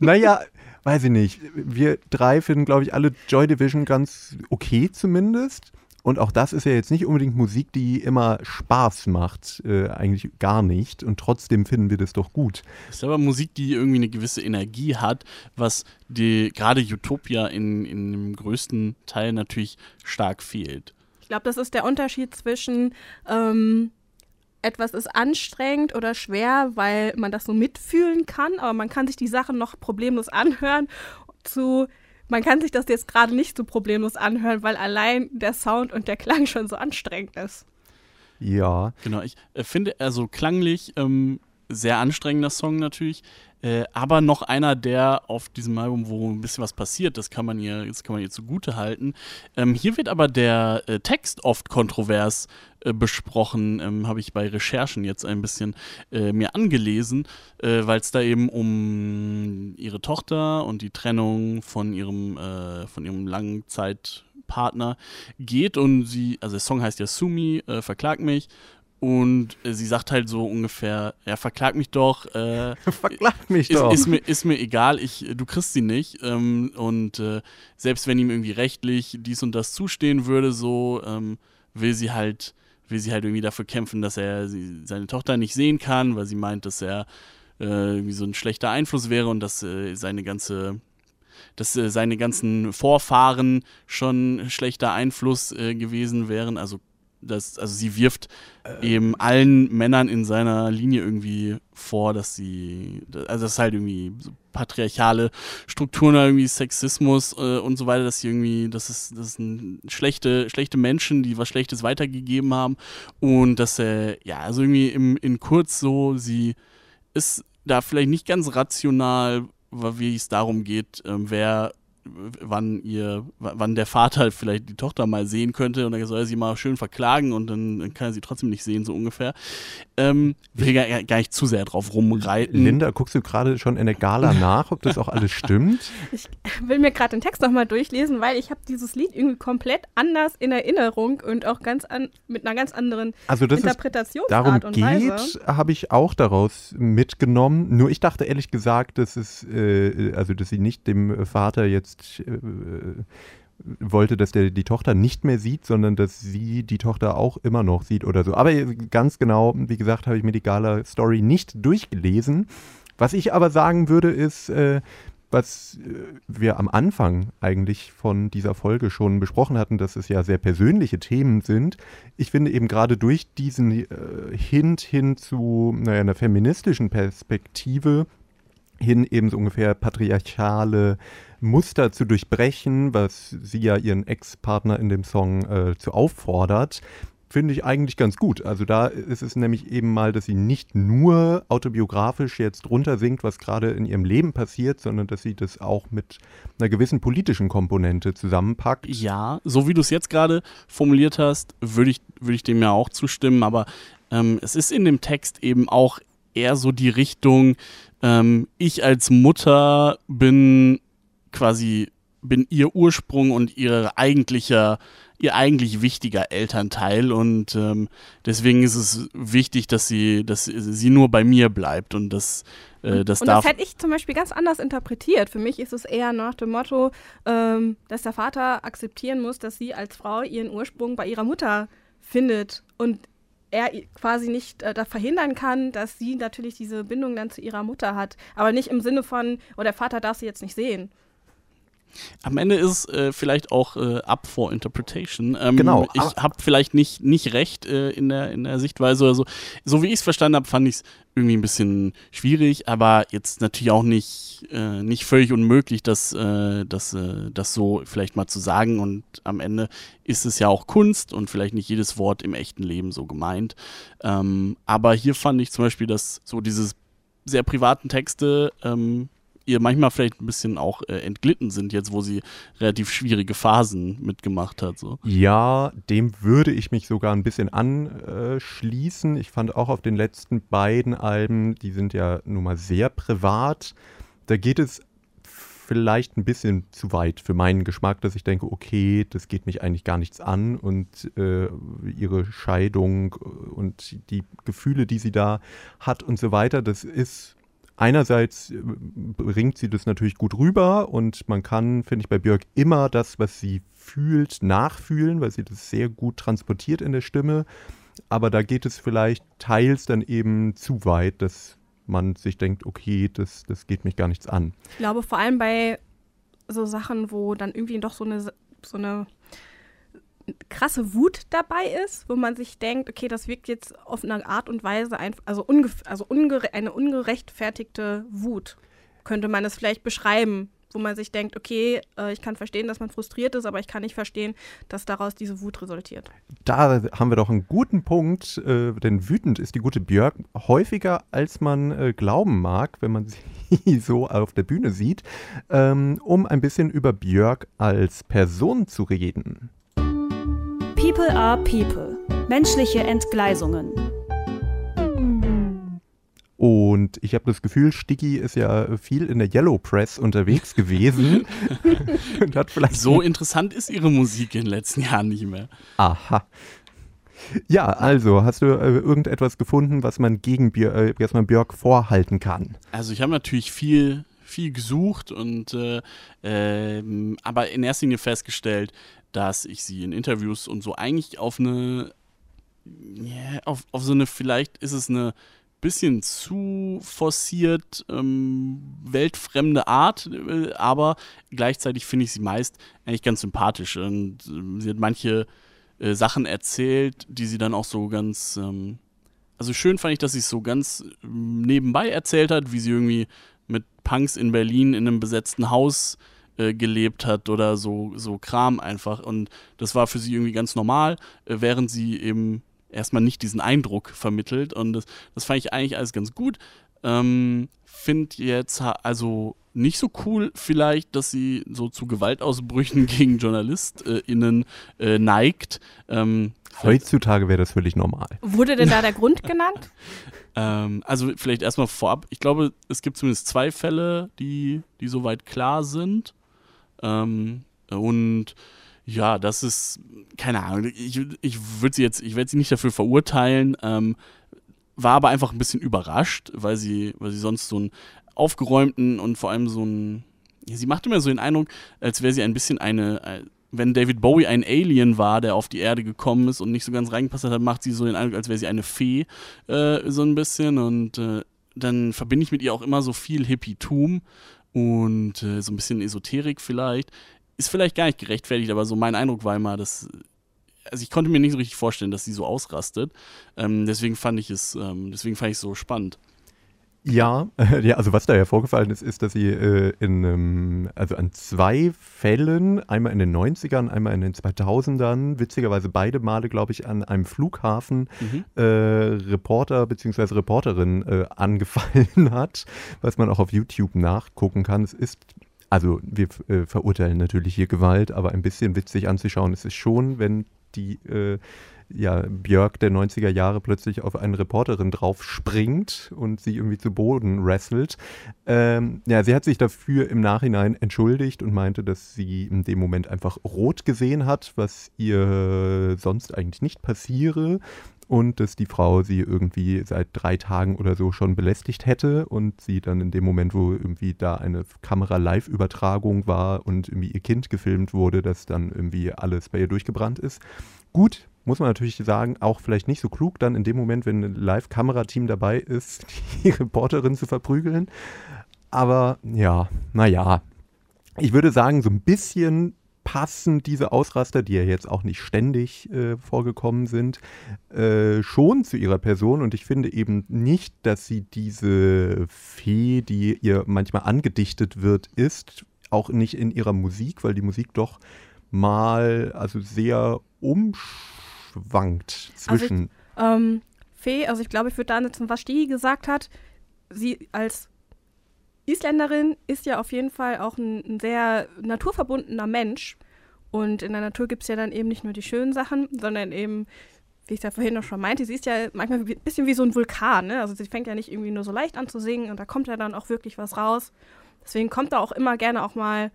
naja, weiß ich nicht. Wir drei finden, glaube ich, alle Joy Division ganz okay zumindest. Und auch das ist ja jetzt nicht unbedingt Musik, die immer Spaß macht. Äh, eigentlich gar nicht. Und trotzdem finden wir das doch gut. Das ist aber Musik, die irgendwie eine gewisse Energie hat, was die gerade Utopia in, in dem größten Teil natürlich stark fehlt. Ich glaube, das ist der Unterschied zwischen ähm, etwas ist anstrengend oder schwer, weil man das so mitfühlen kann, aber man kann sich die Sachen noch problemlos anhören, zu man kann sich das jetzt gerade nicht so problemlos anhören, weil allein der Sound und der Klang schon so anstrengend ist. Ja. Genau, ich äh, finde, also klanglich ähm, sehr anstrengender Song natürlich, äh, aber noch einer, der auf diesem Album, wo ein bisschen was passiert, das kann man ihr, das kann man ihr zugute halten. Ähm, hier wird aber der äh, Text oft kontrovers äh, besprochen, ähm, habe ich bei Recherchen jetzt ein bisschen äh, mir angelesen, äh, weil es da eben um ihre Tochter und die Trennung von ihrem, äh, von ihrem Langzeitpartner geht und sie, also der Song heißt ja Sumi, verklag mich und äh, sie sagt halt so ungefähr, ja, verklag mich doch. Äh, *laughs* verklag mich ist, doch. Ist mir, ist mir egal, ich, du kriegst sie nicht. Ähm, und äh, selbst wenn ihm irgendwie rechtlich dies und das zustehen würde, so ähm, will sie halt, will sie halt irgendwie dafür kämpfen, dass er sie, seine Tochter nicht sehen kann, weil sie meint, dass er äh, so ein schlechter Einfluss wäre und dass äh, seine ganze dass äh, seine ganzen Vorfahren schon schlechter Einfluss äh, gewesen wären. Also das, also sie wirft ähm. eben allen Männern in seiner Linie irgendwie vor, dass sie, also das ist halt irgendwie so patriarchale Strukturen, irgendwie Sexismus äh, und so weiter, dass sie irgendwie, das ist, das sind schlechte, schlechte Menschen, die was Schlechtes weitergegeben haben und dass er, äh, ja, also irgendwie im, in kurz so, sie ist da vielleicht nicht ganz rational, wie es darum geht, äh, wer wann ihr, wann der Vater vielleicht die Tochter mal sehen könnte und dann soll er sie mal schön verklagen und dann, dann kann er sie trotzdem nicht sehen, so ungefähr. Ähm, will gar, gar nicht zu sehr drauf rumreiten. Linda, guckst du gerade schon in der Gala nach, ob das auch alles stimmt? *laughs* Ich will mir gerade den Text nochmal durchlesen, weil ich habe dieses Lied irgendwie komplett anders in Erinnerung und auch ganz an, mit einer ganz anderen also das Interpretationsart darum und geht, habe ich auch daraus mitgenommen. Nur ich dachte ehrlich gesagt, dass es, äh, also dass sie nicht dem Vater jetzt nicht äh, wollte, dass der die Tochter nicht mehr sieht, sondern dass sie die Tochter auch immer noch sieht oder so. Aber ganz genau, wie gesagt, habe ich mir die Gala-Story nicht durchgelesen. Was ich aber sagen würde, ist, äh, was äh, wir am Anfang eigentlich von dieser Folge schon besprochen hatten, dass es ja sehr persönliche Themen sind. Ich finde eben gerade durch diesen äh, Hint hin zu naja, einer feministischen Perspektive hin eben so ungefähr patriarchale Muster zu durchbrechen, was sie ja ihren Ex-Partner in dem Song äh, zu auffordert, finde ich eigentlich ganz gut. Also da ist es nämlich eben mal, dass sie nicht nur autobiografisch jetzt runtersingt, was gerade in ihrem Leben passiert, sondern dass sie das auch mit einer gewissen politischen Komponente zusammenpackt. Ja, so wie du es jetzt gerade formuliert hast, würde ich, würd ich dem ja auch zustimmen, aber ähm, es ist in dem Text eben auch eher so die Richtung, ähm, ich als Mutter bin quasi bin ihr Ursprung und ihr eigentlicher, ihr eigentlich wichtiger Elternteil und ähm, deswegen ist es wichtig, dass sie, dass sie nur bei mir bleibt und das, äh, das und darf. das hätte ich zum Beispiel ganz anders interpretiert. Für mich ist es eher nach dem Motto, ähm, dass der Vater akzeptieren muss, dass sie als Frau ihren Ursprung bei ihrer Mutter findet und er quasi nicht äh, verhindern kann, dass sie natürlich diese Bindung dann zu ihrer Mutter hat. Aber nicht im Sinne von, oh, der Vater darf sie jetzt nicht sehen. Am Ende ist äh, vielleicht auch äh, up for interpretation. Ähm, genau. Ich habe vielleicht nicht, nicht recht äh, in, der, in der Sichtweise oder so. So wie ich es verstanden habe, fand ich es irgendwie ein bisschen schwierig, aber jetzt natürlich auch nicht, äh, nicht völlig unmöglich, das, äh, das, äh, das so vielleicht mal zu sagen. Und am Ende ist es ja auch Kunst und vielleicht nicht jedes Wort im echten Leben so gemeint. Ähm, aber hier fand ich zum Beispiel, dass so diese sehr privaten Texte ähm, ihr manchmal vielleicht ein bisschen auch äh, entglitten sind, jetzt wo sie relativ schwierige Phasen mitgemacht hat. So. Ja, dem würde ich mich sogar ein bisschen anschließen. Ich fand auch auf den letzten beiden Alben, die sind ja nun mal sehr privat. Da geht es vielleicht ein bisschen zu weit für meinen Geschmack, dass ich denke, okay, das geht mich eigentlich gar nichts an und äh, ihre Scheidung und die Gefühle, die sie da hat und so weiter, das ist einerseits äh, bringt sie das natürlich gut rüber und man kann, finde ich, bei Björk immer das, was sie fühlt, nachfühlen, weil sie das sehr gut transportiert in der Stimme. Aber da geht es vielleicht teils dann eben zu weit, dass man sich denkt, okay, das, das geht mich gar nichts an. Ich glaube, vor allem bei so Sachen, wo dann irgendwie doch so eine, so eine krasse Wut dabei ist, wo man sich denkt, okay, das wirkt jetzt auf eine Art und Weise, ein, also, unge, also ungere, eine ungerechtfertigte Wut, könnte man es vielleicht beschreiben. wo man sich denkt, okay, äh, ich kann verstehen, dass man frustriert ist, aber ich kann nicht verstehen, dass daraus diese Wut resultiert. Da haben wir doch einen guten Punkt, äh, denn wütend ist die gute Björk häufiger, als man äh, glauben mag, wenn man *laughs* sie so auf der Bühne sieht, ähm, um ein bisschen über Björk als Person zu reden. People are People. Menschliche Entgleisungen. Und ich habe das Gefühl, Sticky ist ja viel in der Yellow Press unterwegs gewesen. *laughs* und hat vielleicht so interessant ist ihre Musik in den letzten Jahren nicht mehr. Aha. Ja, also, hast du äh, irgendetwas gefunden, was man gegen Björk, äh, was man Björk vorhalten kann? Also, ich habe natürlich viel, viel gesucht und äh, äh, aber in erster Linie festgestellt, dass ich sie in Interviews und so eigentlich auf eine, yeah, auf, auf so eine, vielleicht ist es eine bisschen zu forciert, ähm, weltfremde Art, äh, aber gleichzeitig finde ich sie meist eigentlich ganz sympathisch. Und äh, sie hat manche äh, Sachen erzählt, die sie dann auch so ganz. Ähm, also schön fand ich, dass sie es so ganz ähm, nebenbei erzählt hat, wie sie irgendwie mit Punks in Berlin in einem besetzten Haus äh, gelebt hat oder so, so Kram einfach. Und das war für sie irgendwie ganz normal, äh, während sie eben erstmal nicht diesen Eindruck vermittelt. Und das, das fand ich eigentlich alles ganz gut. Ähm, Finde jetzt also nicht so cool vielleicht, dass sie so zu Gewaltausbrüchen *laughs* gegen JournalistInnen äh, neigt. Ähm, Heutzutage wäre das völlig normal. Wurde denn da *laughs* der Grund genannt? ähm, also vielleicht erstmal vorab. Ich glaube, es gibt zumindest zwei Fälle, die, die soweit klar sind. Ähm, und ja, das ist, keine Ahnung, ich, ich würde sie jetzt, ich werde sie nicht dafür verurteilen, ähm, war aber einfach ein bisschen überrascht, weil sie, weil sie sonst so einen aufgeräumten und vor allem so einen, sie machte mir so den Eindruck, als wäre sie ein bisschen eine, äh, wenn David Bowie ein Alien war, der auf die Erde gekommen ist und nicht so ganz reingepasst hat, macht sie so den Eindruck, als wäre sie eine Fee, äh, so ein bisschen. Und äh, dann verbinde ich mit ihr auch immer so viel Hippie-Tum und äh, so ein bisschen Esoterik vielleicht ist vielleicht gar nicht gerechtfertigt, aber so mein Eindruck war immer, dass also ich konnte mir nicht so richtig vorstellen, dass sie so ausrastet. Ähm, deswegen fand ich es, ähm, deswegen fand ich es so spannend. Ja, *laughs* ja, also was da ja vorgefallen ist, ist, dass sie äh, in, ähm, also an zwei Fällen, einmal in den 90ern, einmal in den 2000ern, witzigerweise beide Male, glaube ich, an einem Flughafen mhm. äh, Reporter bzw. Reporterin äh, angefallen *laughs* hat, was man auch auf YouTube nachgucken kann. Es ist also wir äh, verurteilen natürlich hier Gewalt, aber ein bisschen witzig anzuschauen ist es schon, wenn die äh, ja, Björk der 90er Jahre plötzlich auf eine Reporterin drauf springt und sie irgendwie zu Boden wrestelt. Ähm, ja, sie hat sich dafür im Nachhinein entschuldigt und meinte, dass sie in dem Moment einfach rot gesehen hat, was ihr sonst eigentlich nicht passiere und dass die Frau sie irgendwie seit drei Tagen oder so schon belästigt hätte und sie dann in dem Moment, wo irgendwie da eine Kamera-Live-Übertragung war und irgendwie ihr Kind gefilmt wurde, dass dann irgendwie alles bei ihr durchgebrannt ist. Gut, muss man natürlich sagen, auch vielleicht nicht so klug, dann in dem Moment, wenn ein Live-Kamerateam dabei ist, *laughs* die Reporterin zu verprügeln. Aber ja, naja. Ich würde sagen, so ein bisschen passen diese Ausraster, die ja jetzt auch nicht ständig äh, vorgekommen sind, äh, schon zu ihrer Person. Und ich finde eben nicht, dass sie diese Fee, die ihr manchmal angedichtet wird, ist, auch nicht in ihrer Musik, weil die Musik doch mal also sehr umschwankt zwischen. Also ich, ähm, Fee, also ich glaube, ich würde da ansetzen, was Stigi gesagt hat. Sie als Isländerin ist ja auf jeden Fall auch ein, ein sehr naturverbundener Mensch. Und in der Natur gibt es ja dann eben nicht nur die schönen Sachen, sondern eben, wie ich es ja vorhin noch schon meinte, sie ist ja manchmal ein bisschen wie so ein Vulkan. Ne? Also sie fängt ja nicht irgendwie nur so leicht an zu singen und da kommt ja dann auch wirklich was raus. Deswegen kommt da auch immer gerne auch mal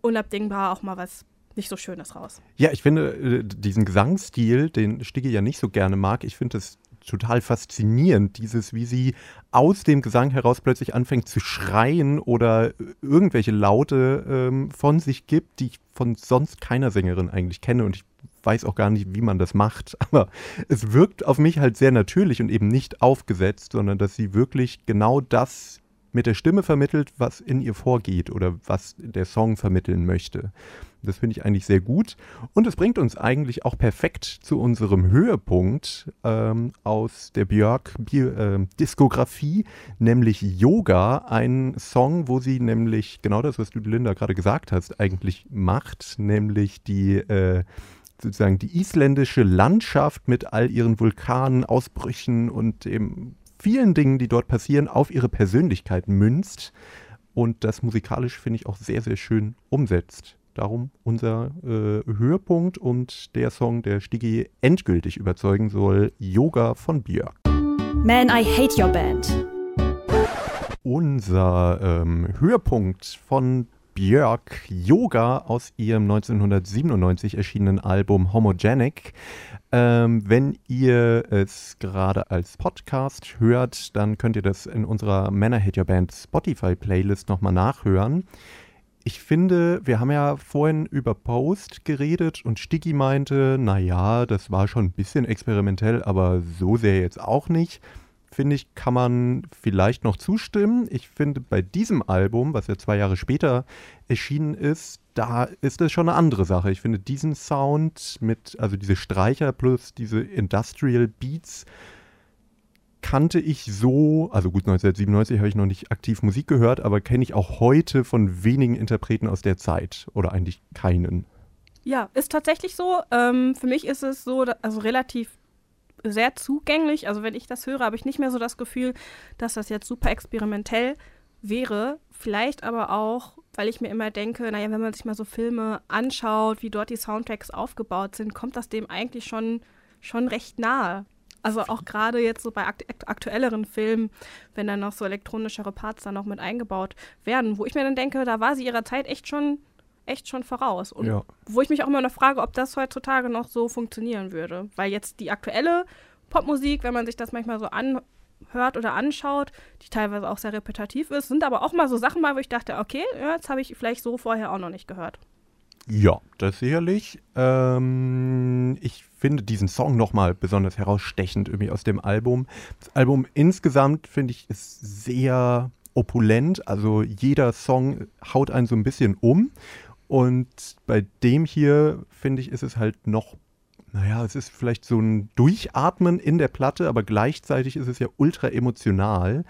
unabdingbar auch mal was nicht so Schönes raus. Ja, ich finde äh, diesen Gesangsstil, den Stigge ja nicht so gerne mag, ich finde das total faszinierend, dieses, wie sie aus dem Gesang heraus plötzlich anfängt zu schreien oder irgendwelche Laute ähm, von sich gibt, die ich von sonst keiner Sängerin eigentlich kenne und ich weiß auch gar nicht, wie man das macht, *laughs* aber es wirkt auf mich halt sehr natürlich und eben nicht aufgesetzt, sondern dass sie wirklich genau das mit der Stimme vermittelt, was in ihr vorgeht oder was der Song vermitteln möchte. Das finde ich eigentlich sehr gut. Und es bringt uns eigentlich auch perfekt zu unserem Höhepunkt ähm, aus der Björk-Diskografie, äh, nämlich Yoga, ein Song, wo sie nämlich genau das, was du, Linda, gerade gesagt hast, eigentlich macht, nämlich die äh, sozusagen die isländische Landschaft mit all ihren Vulkanen, Ausbrüchen und eben vielen Dingen, die dort passieren, auf ihre Persönlichkeit münzt und das musikalisch, finde ich, auch sehr, sehr schön umsetzt. Darum unser äh, Höhepunkt und der Song, der Stiggy endgültig überzeugen soll, Yoga von Björk. Man, I hate your band. Unser ähm, Höhepunkt von Björk Yoga aus ihrem 1997 erschienenen Album Homogenic. Ähm, wenn ihr es gerade als Podcast hört, dann könnt ihr das in unserer Männer Hate Your Band Spotify Playlist nochmal nachhören ich finde, wir haben ja vorhin über Post geredet und Sticky meinte, naja, das war schon ein bisschen experimentell, aber so sehr jetzt auch nicht. Finde ich, kann man vielleicht noch zustimmen. Ich finde, bei diesem Album, was ja zwei Jahre später erschienen ist, da ist es schon eine andere Sache. Ich finde diesen Sound mit, also diese Streicher plus diese Industrial Beats, kannte ich so, also gut, 1997 habe ich noch nicht aktiv Musik gehört, aber kenne ich auch heute von wenigen Interpreten aus der Zeit oder eigentlich keinen. Ja, ist tatsächlich so. Ähm, für mich ist es so, also relativ sehr zugänglich. Also wenn ich das höre, habe ich nicht mehr so das Gefühl, dass das jetzt super experimentell wäre. Vielleicht aber auch, weil ich mir immer denke, naja, wenn man sich mal so Filme anschaut, wie dort die Soundtracks aufgebaut sind, kommt das dem eigentlich schon, schon recht nahe. Also auch gerade jetzt so bei akt aktuelleren Filmen, wenn dann noch so elektronischere Parts da noch mit eingebaut werden, wo ich mir dann denke, da war sie ihrer Zeit echt schon, echt schon voraus. Und ja. wo ich mich auch immer noch frage, ob das heutzutage noch so funktionieren würde. Weil jetzt die aktuelle Popmusik, wenn man sich das manchmal so anhört oder anschaut, die teilweise auch sehr repetitiv ist, sind aber auch mal so Sachen mal, wo ich dachte, okay, ja, jetzt habe ich vielleicht so vorher auch noch nicht gehört. Ja, das sicherlich. Ähm, ich finde diesen Song nochmal besonders herausstechend irgendwie aus dem Album. Das Album insgesamt finde ich ist sehr opulent. Also jeder Song haut einen so ein bisschen um. Und bei dem hier finde ich, ist es halt noch naja, es ist vielleicht so ein Durchatmen in der Platte, aber gleichzeitig ist es ja ultra emotional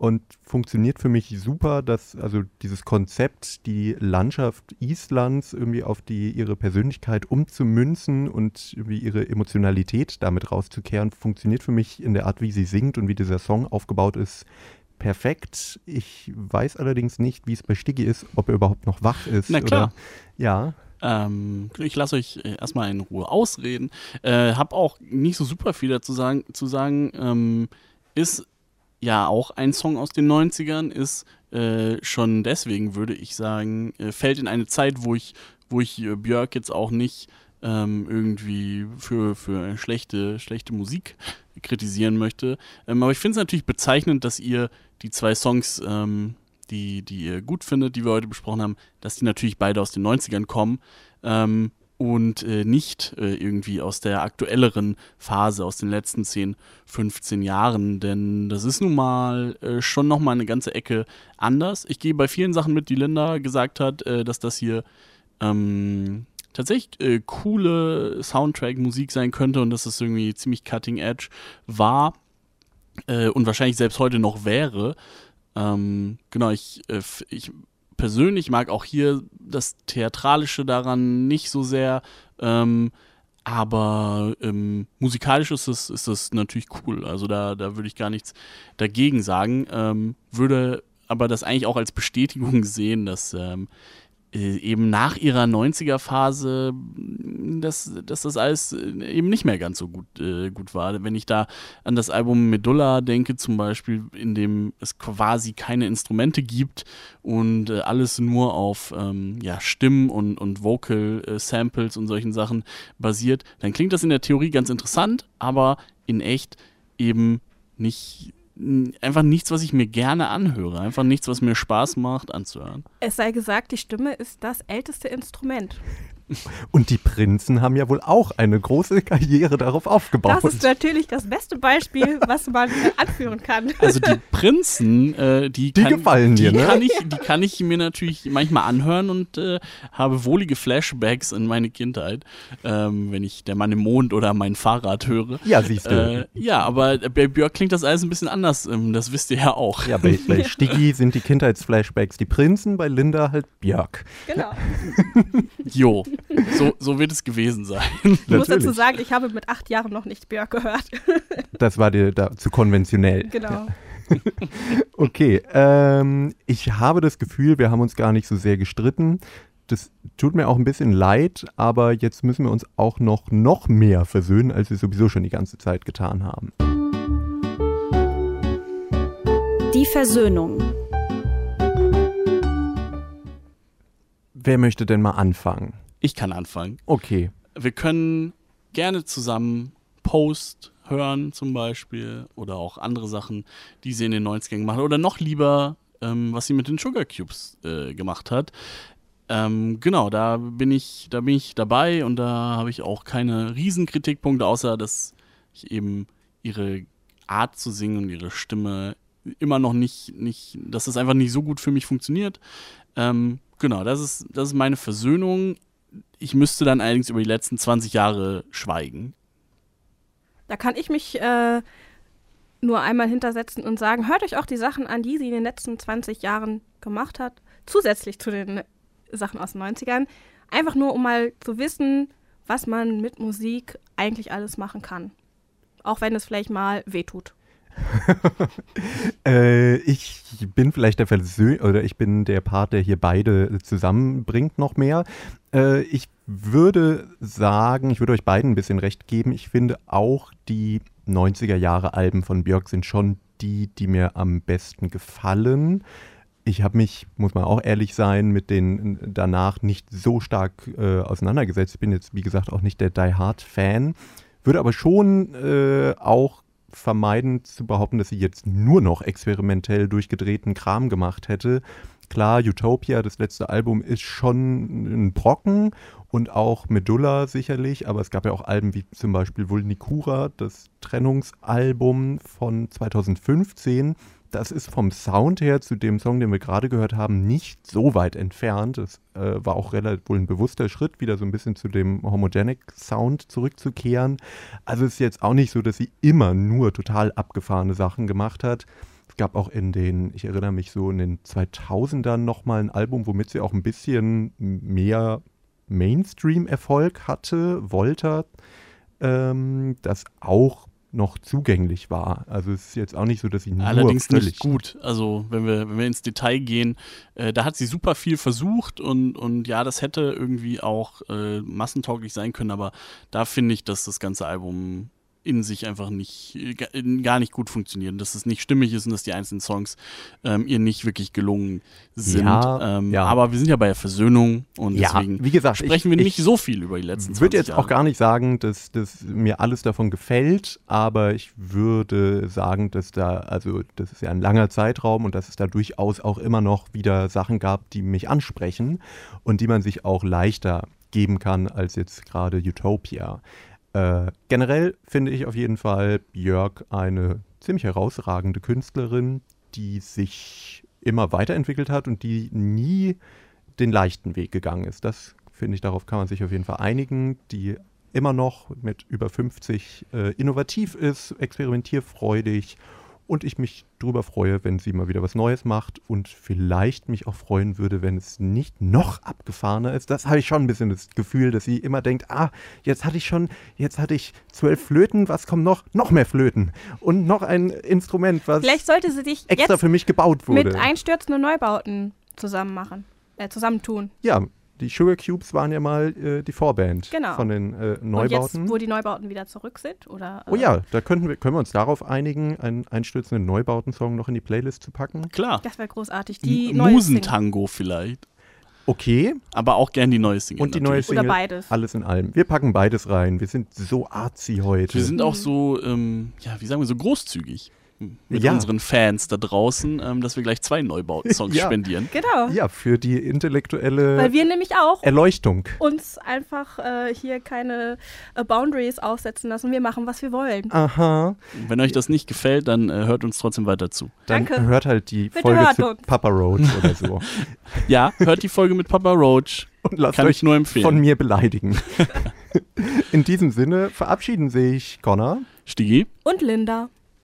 und funktioniert für mich super, dass also dieses Konzept, die Landschaft Islands irgendwie auf die ihre Persönlichkeit umzumünzen und irgendwie ihre Emotionalität damit rauszukehren, funktioniert für mich in der Art, wie sie singt und wie dieser Song aufgebaut ist, perfekt. Ich weiß allerdings nicht, wie es bei Stiggy ist, ob er überhaupt noch wach ist. Na klar. Oder, ja. Ähm, ich lasse euch äh, erstmal in Ruhe ausreden. Äh, hab auch nicht so super viel dazu sagen, zu sagen. Ähm, ist ja auch ein Song aus den 90ern ist, äh, schon deswegen würde ich sagen, äh, fällt in eine Zeit, wo ich, wo ich äh, Björk jetzt auch nicht ähm, irgendwie für, für schlechte, schlechte Musik kritisieren möchte. Ähm, aber ich finde es natürlich bezeichnend, dass ihr die zwei Songs, ähm, die, die ihr gut findet, die wir heute besprochen haben, dass die natürlich beide aus den 90ern kommen. Ähm, und äh, nicht äh, irgendwie aus der aktuelleren Phase, aus den letzten 10, 15 Jahren. Denn das ist nun mal äh, schon nochmal eine ganze Ecke anders. Ich gehe bei vielen Sachen mit, die Linda gesagt hat, äh, dass das hier ähm, tatsächlich äh, coole Soundtrack-Musik sein könnte und dass es das irgendwie ziemlich cutting edge war äh, und wahrscheinlich selbst heute noch wäre. Ähm, genau, ich, ich persönlich mag auch hier das Theatralische daran nicht so sehr. Ähm, aber ähm, musikalisch ist es, ist es natürlich cool. Also da, da würde ich gar nichts dagegen sagen. Ähm, würde aber das eigentlich auch als Bestätigung *laughs* sehen, dass ähm, äh, eben nach ihrer 90er-Phase, dass, dass das alles äh, eben nicht mehr ganz so gut, äh, gut war. Wenn ich da an das Album Medulla denke, zum Beispiel, in dem es quasi keine Instrumente gibt und äh, alles nur auf ähm, ja, Stimmen und, und Vocal-Samples und solchen Sachen basiert, dann klingt das in der Theorie ganz interessant, aber in echt eben nicht einfach nichts, was ich mir gerne anhöre. Einfach nichts, was mir Spaß macht anzuhören. Es sei gesagt, die Stimme ist das älteste Instrument. Und die Prinzen haben ja wohl auch eine große Karriere darauf aufgebaut. Das ist natürlich das beste Beispiel, was man äh, anführen kann. Also die Prinzen, äh, die, Die kann, gefallen die dir, ne? Kann ich, die kann ich mir natürlich manchmal anhören und äh, habe wohlige Flashbacks in meine Kindheit, ähm, wenn ich Der Mann im Mond oder mein Fahrrad höre. ja, siehst du. Äh, ja, aber bei Björk klingt das alles ein bisschen anders. Ähm, das wisst ihr ja auch. ja, bei, bei *laughs* Stiggy sind die Kindheitsflashbacks die Prinzen, bei Linda halt Björk. Genau. Jo, so, so wird es gewesen sein. *laughs* Ich muss dazu sagen, ich habe mit acht Jahren noch nicht Björk gehört. *laughs* Das war dir da zu konventionell. genau. *laughs* Okay, ähm, ich habe das Gefühl, wir haben uns gar nicht so sehr gestritten. Das tut mir auch ein bisschen leid, aber jetzt müssen wir uns auch noch, noch mehr versöhnen, als wir sowieso schon die ganze Zeit getan haben. Die Versöhnung. Wer möchte denn mal anfangen? Ich kann anfangen. Okay. Wir können gerne zusammen Post hören zum Beispiel oder auch andere Sachen, die sie in den 90ern gemacht hat oder noch lieber, ähm, was sie mit den Sugar Cubes äh, gemacht hat. Ähm, genau, da bin ich, da bin ich dabei und da habe ich auch keine Riesenkritikpunkte, außer dass ich eben ihre Art zu singen und ihre Stimme immer noch nicht, nicht, dass das einfach nicht so gut für mich funktioniert. Ähm, genau, das ist, das ist meine Versöhnung. Ich müsste dann allerdings über die letzten 20 Jahre schweigen. Da kann ich mich äh, nur einmal hintersetzen und sagen, hört euch auch die Sachen an, die sie in den letzten 20 Jahren gemacht hat, zusätzlich zu den Sachen aus den 90ern. Einfach nur, um mal zu wissen, was man mit Musik eigentlich alles machen kann. Auch wenn es vielleicht mal wehtut. *laughs* Äh, ich bin vielleicht der Versö oder ich bin der Part, der hier beide zusammenbringt noch mehr. Äh, ich würde sagen, ich würde euch beiden ein bisschen recht geben. Ich finde auch die 90er Jahre Alben von Björk sind schon die, die mir am besten gefallen. Ich habe mich, muss man auch ehrlich sein, mit denen danach nicht so stark äh, auseinandergesetzt. Ich bin jetzt, wie gesagt, auch nicht der Die Hard Fan. Würde aber schon äh, auch vermeiden zu behaupten, dass sie jetzt nur noch experimentell durchgedrehten Kram gemacht hätte. Klar, Utopia, das letzte Album, ist schon ein Brocken und auch Medulla sicherlich, aber es gab ja auch Alben wie zum Beispiel Vulnicura, das Trennungsalbum von 2015. Das ist vom Sound her zu dem Song, den wir gerade gehört haben, nicht so weit entfernt. Das äh, war auch relativ wohl ein bewusster Schritt, wieder so ein bisschen zu dem Homogenic Sound zurückzukehren. Also es ist jetzt auch nicht so, dass sie immer nur total abgefahrene Sachen gemacht hat. Es gab auch in den, ich erinnere mich so, in den 2000ern nochmal ein Album, womit sie auch ein bisschen mehr Mainstream-Erfolg hatte, Volta, ähm, das auch noch zugänglich war. Also es ist jetzt auch nicht so, dass sie nur Allerdings nicht gut. Also wenn wir, wenn wir ins Detail gehen, äh, da hat sie super viel versucht und, und ja, das hätte irgendwie auch äh, massentauglich sein können, aber da finde ich, dass das ganze Album in sich einfach nicht, äh, ga- gar nicht gut funktioniert und dass es nicht stimmig ist und dass die einzelnen Songs ähm, ihr nicht wirklich gelungen sind. Ja, ähm, ja. Aber wir sind ja bei der Versöhnung und Ja, deswegen wie gesagt, sprechen ich- wir nicht ich so viel über die letzten Ich würde 20 jetzt Jahre. auch gar nicht sagen, dass, dass mir alles davon gefällt, aber ich würde sagen, dass da, also das ist ja ein langer Zeitraum und dass es da durchaus auch immer noch wieder Sachen gab, die mich ansprechen und die man sich auch leichter geben kann als jetzt gerade Utopia. Äh, generell finde ich auf jeden Fall Björk eine ziemlich herausragende Künstlerin, die sich immer weiterentwickelt hat und die nie den leichten Weg gegangen ist. Das finde ich, darauf kann man sich auf jeden Fall einigen, die immer noch mit über 50 äh, innovativ ist, experimentierfreudig und ich mich darüber freue, wenn sie mal wieder was Neues macht und vielleicht mich auch freuen würde, wenn es nicht noch abgefahrener ist. Das habe ich schon ein bisschen das Gefühl, dass sie immer denkt, ah, jetzt hatte ich schon, jetzt hatte ich zwölf Flöten, was kommt noch? Noch mehr Flöten und noch ein Instrument, was Vielleicht sollte sie sich extra für mich gebaut wurde. mit einstürzenden Neubauten zusammen machen, äh, zusammentun. Ja, die Sugar Cubes waren ja mal äh, die Vorband Genau. von den äh, Und Neubauten. jetzt, wo die Neubauten wieder zurück sind, oder? oh äh, ja, da könnten wir, können wir uns darauf einigen, einen einstürzenden Neubauten-Song noch in die Playlist zu packen. Klar. Das wäre großartig. Die neue. Musentango vielleicht. Okay, Aber auch gern die neue Single. und die neue natürlich. Single. Oder beides. Alles in allem. Wir packen beides rein. Wir sind so arzi heute. Wir sind auch so, ähm, ja, wie sagen wir, so großzügig. Mit Ja. unseren Fans da draußen, ähm, dass wir gleich zwei Neubau-Songs *laughs* Ja. spendieren. Genau. Ja, für die intellektuelle Weil wir nämlich auch Erleuchtung. uns einfach äh, hier keine äh, Boundaries aufsetzen lassen. Wir machen, was wir wollen. Aha. Wenn euch das nicht gefällt, dann äh, hört uns trotzdem weiter zu. Dann Danke. hört halt die Bitte Folge zu uns. Papa Roach *laughs* oder so. Ja, hört die Folge mit Papa Roach. Und lasst Kann euch nur empfehlen. von mir beleidigen. *laughs* In diesem Sinne verabschieden sich Connor. Stigi. Und Linda.